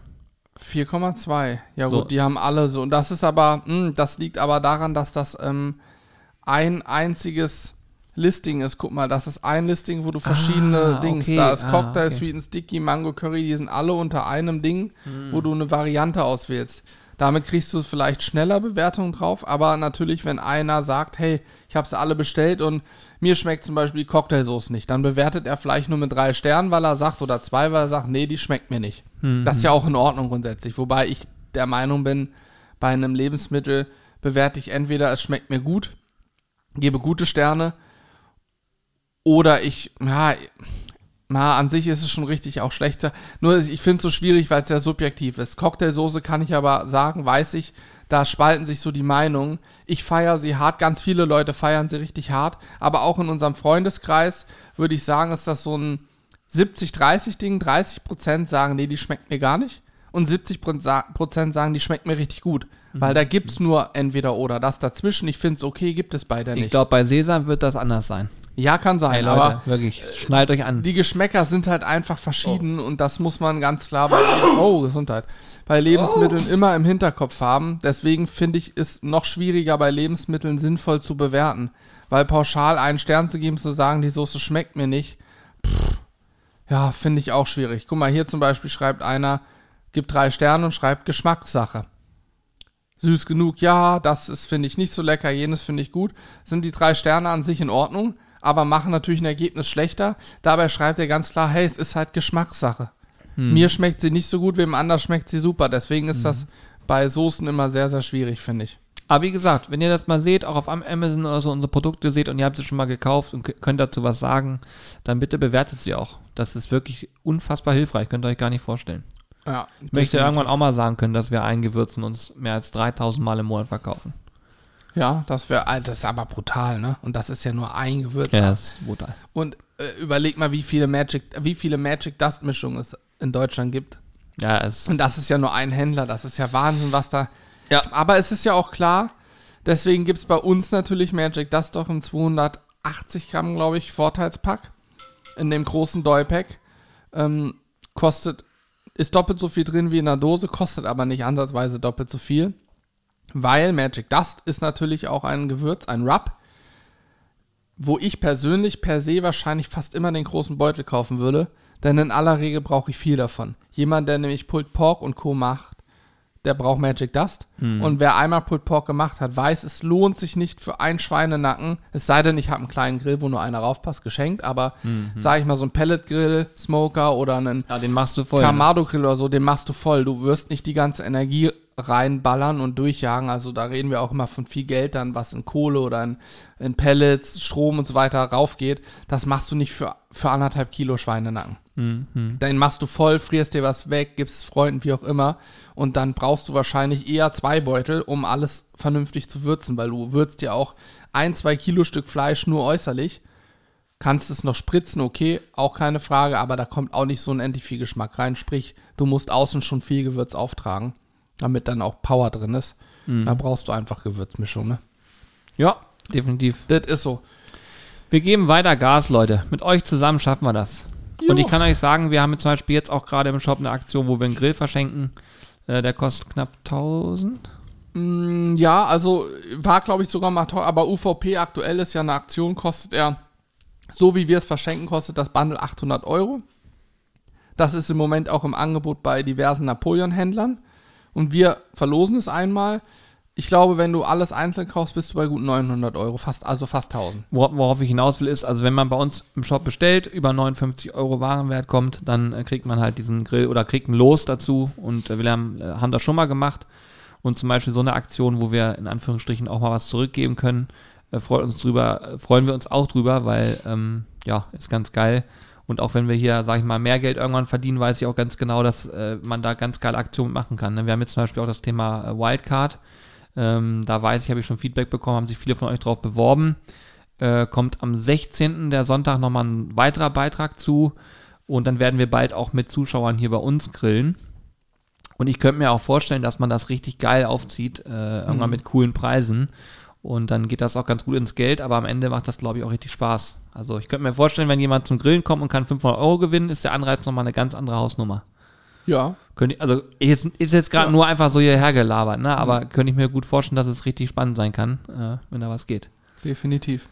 4,2. Ja So. gut, die haben alle so. Und das ist aber, mh, das liegt aber daran, dass das ähm, ein einziges Listing ist. Guck mal, das ist ein Listing, wo du verschiedene Ah, Dings, okay. da ist Ah, Cocktail, okay. Sweet and Sticky, Mango Curry, die sind alle unter einem Ding, Hm. wo du eine Variante auswählst. Damit kriegst du vielleicht schneller Bewertungen drauf, aber natürlich, wenn einer sagt, hey, ich habe sie alle bestellt und mir schmeckt zum Beispiel die Cocktailsoße nicht, dann bewertet er vielleicht nur mit drei Sternen, weil er sagt, oder zwei, weil er sagt, nee, die schmeckt mir nicht. Das ist ja auch in Ordnung grundsätzlich. Wobei ich der Meinung bin, bei einem Lebensmittel bewerte ich entweder, es schmeckt mir gut, gebe gute Sterne, oder ich, ja, na, an sich ist es schon richtig auch schlechter. Nur ich finde es so schwierig, weil es sehr subjektiv ist. Cocktailsoße kann ich aber sagen, weiß ich, da spalten sich so die Meinungen. Ich feiere sie hart, ganz viele Leute feiern sie richtig hart, aber auch in unserem Freundeskreis würde ich sagen, ist das so ein 70-30-Ding. 30% sagen, nee, die schmeckt mir gar nicht. Und 70% sagen, die schmeckt mir richtig gut. Weil da gibt es nur entweder oder. Das dazwischen, ich finde es okay, gibt es beide Ich nicht. glaube, bei Sesam wird das anders sein. Ja, kann sein, Leute, aber wirklich, schnallt euch an. die Geschmäcker sind halt einfach verschieden und das muss man ganz klar bei, [GASPS] oh, Gesundheit, bei Lebensmitteln immer im Hinterkopf haben. Deswegen finde ich es noch schwieriger bei Lebensmitteln sinnvoll zu bewerten. Weil pauschal einen Stern zu geben, zu sagen, die Soße schmeckt mir nicht, pff, ja, finde ich auch schwierig. Guck mal, hier zum Beispiel schreibt einer, gibt drei Sterne und schreibt Geschmackssache. Süß genug, ja, das ist, finde ich, nicht so lecker, jenes finde ich gut. Sind die drei Sterne an sich in Ordnung, aber machen natürlich ein Ergebnis schlechter. Dabei schreibt er ganz klar, hey, es ist halt Geschmackssache. Mir schmeckt sie nicht so gut, wem anders schmeckt sie super. Deswegen ist das bei Soßen immer sehr, sehr schwierig, finde ich. Aber wie gesagt, wenn ihr das mal seht, auch auf Amazon oder so unsere Produkte seht und ihr habt sie schon mal gekauft und könnt dazu was sagen, dann bitte bewertet sie auch. Das ist wirklich unfassbar hilfreich, könnt ihr euch gar nicht vorstellen. Ja, Ich möchte irgendwann auch mal sagen können, dass wir ein Gewürzen uns mehr als 3000 Mal im Monat verkaufen. Ja, das wäre, das ist aber brutal, ne? Und das ist ja nur ein Gewürz. das ist brutal. Und äh, überleg mal, wie viele Magic, wie viele Magic Dust Mischungen es in Deutschland gibt. Ja, es Und das ist ja nur ein Händler. Das ist ja Wahnsinn, was da. Ja. Aber es ist ja auch klar, deswegen gibt es bei uns natürlich Magic Dust doch im 280 Gramm, glaube ich, Vorteilspack. In dem großen Doy-Pack. Ähm, kostet, ist doppelt so viel drin wie in der Dose, kostet aber nicht ansatzweise doppelt so viel. Weil Magic Dust ist natürlich auch ein Gewürz, ein Rub, wo ich persönlich per se wahrscheinlich fast immer den großen Beutel kaufen würde, denn in aller Regel brauche ich viel davon. Jemand, der nämlich Pulled Pork und Co. macht, der braucht Magic Dust. Und wer einmal Pulled Pork gemacht hat, weiß, es lohnt sich nicht für einen Schweinenacken, es sei denn, ich habe einen kleinen Grill, wo nur einer raufpasst, geschenkt, aber sage ich mal, so ein Pellet-Grill, Smoker oder einen ja, den machst du voll. ne? Kamado-Grill oder so, den machst du voll. Du wirst nicht die ganze Energie reinballern und durchjagen. Also da reden wir auch immer von viel Geld dann, was in Kohle oder in, in Pellets, Strom und so weiter raufgeht. Das machst du nicht für, für anderthalb Kilo Schweinenacken. Mhm. Den machst du voll, frierst dir was weg, gibst Freunden, wie auch immer. Und dann brauchst du wahrscheinlich eher zwei Beutel, um alles vernünftig zu würzen, weil du würzt ja auch ein, zwei Kilo Stück Fleisch nur äußerlich. Kannst es noch spritzen, okay, auch keine Frage, aber da kommt auch nicht so unendlich viel Geschmack rein. Sprich, du musst außen schon viel Gewürz auftragen, damit dann auch Power drin ist. Da brauchst du einfach Gewürzmischung, ne? Ja, definitiv. Das ist so. Wir geben weiter Gas, Leute. Mit euch zusammen schaffen wir das. Und Jo. ich kann euch sagen, wir haben zum Beispiel jetzt auch gerade im Shop eine Aktion, wo wir einen Grill verschenken. Äh, der kostet knapp 1000. Mm, Ja, also war, glaube ich, sogar mal teuer, aber UVP aktuell ist ja eine Aktion, kostet er, so wie wir es verschenken, kostet das Bundle 800 Euro. Das ist im Moment auch im Angebot bei diversen Napoleon-Händlern. Und wir verlosen es einmal. Ich glaube, wenn du alles einzeln kaufst, bist du bei gut 900 Euro, fast, also fast 1000. Wor- Worauf ich hinaus will, ist, also wenn man bei uns im Shop bestellt, über 59 Euro Warenwert kommt, dann äh, kriegt man halt diesen Grill oder kriegt ein Los dazu. Und äh, wir haben, äh, haben das schon mal gemacht. Und zum Beispiel so eine Aktion, wo wir in Anführungsstrichen auch mal was zurückgeben können, freut uns drüber, freuen wir uns auch drüber, weil ähm, ja, ist ganz geil. Und auch wenn wir hier, sag ich mal, mehr Geld irgendwann verdienen, weiß ich auch ganz genau, dass äh, man da ganz geile Aktionen machen kann. Ne? Wir haben jetzt zum Beispiel auch das Thema äh, Wildcard. Ähm, da weiß ich, habe ich schon Feedback bekommen, haben sich viele von euch drauf beworben. Äh, kommt am 16. der Sonntag nochmal ein weiterer Beitrag zu. Und dann werden wir bald auch mit Zuschauern hier bei uns grillen. Und ich könnte mir auch vorstellen, dass man das richtig geil aufzieht, äh, irgendwann mit coolen Preisen. Und dann geht das auch ganz gut ins Geld, aber am Ende macht das, glaube ich, auch richtig Spaß. Also ich könnte mir vorstellen, wenn jemand zum Grillen kommt und kann 500 Euro gewinnen, ist der Anreiz nochmal eine ganz andere Hausnummer. Ja, Könnte, also ist, ist jetzt gerade Ja. nur einfach so hierher gelabert, ne? aber könnte ich mir gut vorstellen, dass es richtig spannend sein kann, äh, wenn da was geht. definitiv.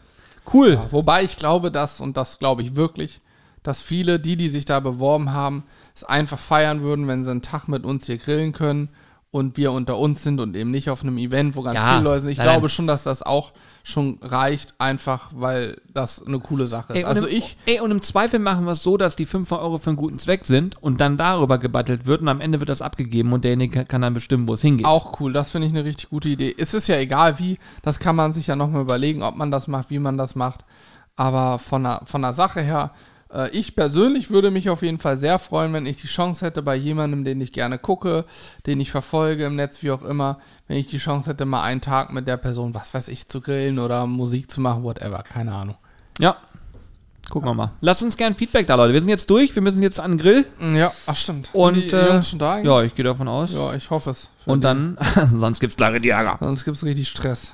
Cool. Ja, wobei ich glaube, dass, und das glaube ich wirklich, dass viele, die, die sich da beworben haben, es einfach feiern würden, wenn sie einen Tag mit uns hier grillen können und wir unter uns sind und eben nicht auf einem Event, wo ganz Ja, viele Leute sind. Ich nein, glaube schon, dass das auch schon reicht, einfach weil das eine coole Sache ist. Ey, und also im, ich, Ey, und im Zweifel machen wir es so, dass die 5 Euro für einen guten Zweck sind und dann darüber gebattelt wird und am Ende wird das abgegeben und derjenige kann dann bestimmen, wo es hingeht. Auch cool, das finde ich eine richtig gute Idee. Es ist ja egal wie, das kann man sich ja nochmal überlegen, ob man das macht, wie man das macht. Aber von der, von der Sache her, ich persönlich würde mich auf jeden Fall sehr freuen, wenn ich die Chance hätte, bei jemandem, den ich gerne gucke, den ich verfolge im Netz, wie auch immer, wenn ich die Chance hätte, mal einen Tag mit der Person, was weiß ich, zu grillen oder Musik zu machen, whatever, keine Ahnung. Ja. Gucken wir mal. Lasst uns gern Feedback da, Leute. Wir sind jetzt durch. Wir müssen jetzt an den Grill. Ja, ach stimmt. Sind Und die äh, Jungs schon da eigentlich? ja, ich gehe davon aus. Ja, ich hoffe es. Und die. dann, [LAUGHS] sonst gibt's klare die Ärger. Sonst gibt es richtig Stress.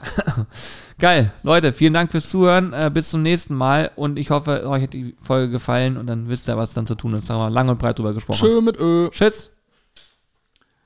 [LAUGHS] Geil. Leute, vielen Dank fürs Zuhören. Äh, bis zum nächsten Mal. Und ich hoffe, euch hat die Folge gefallen und dann wisst ihr, was dann zu tun ist. Da haben wir lang und breit drüber gesprochen. Schön mit Ö. Tschüss.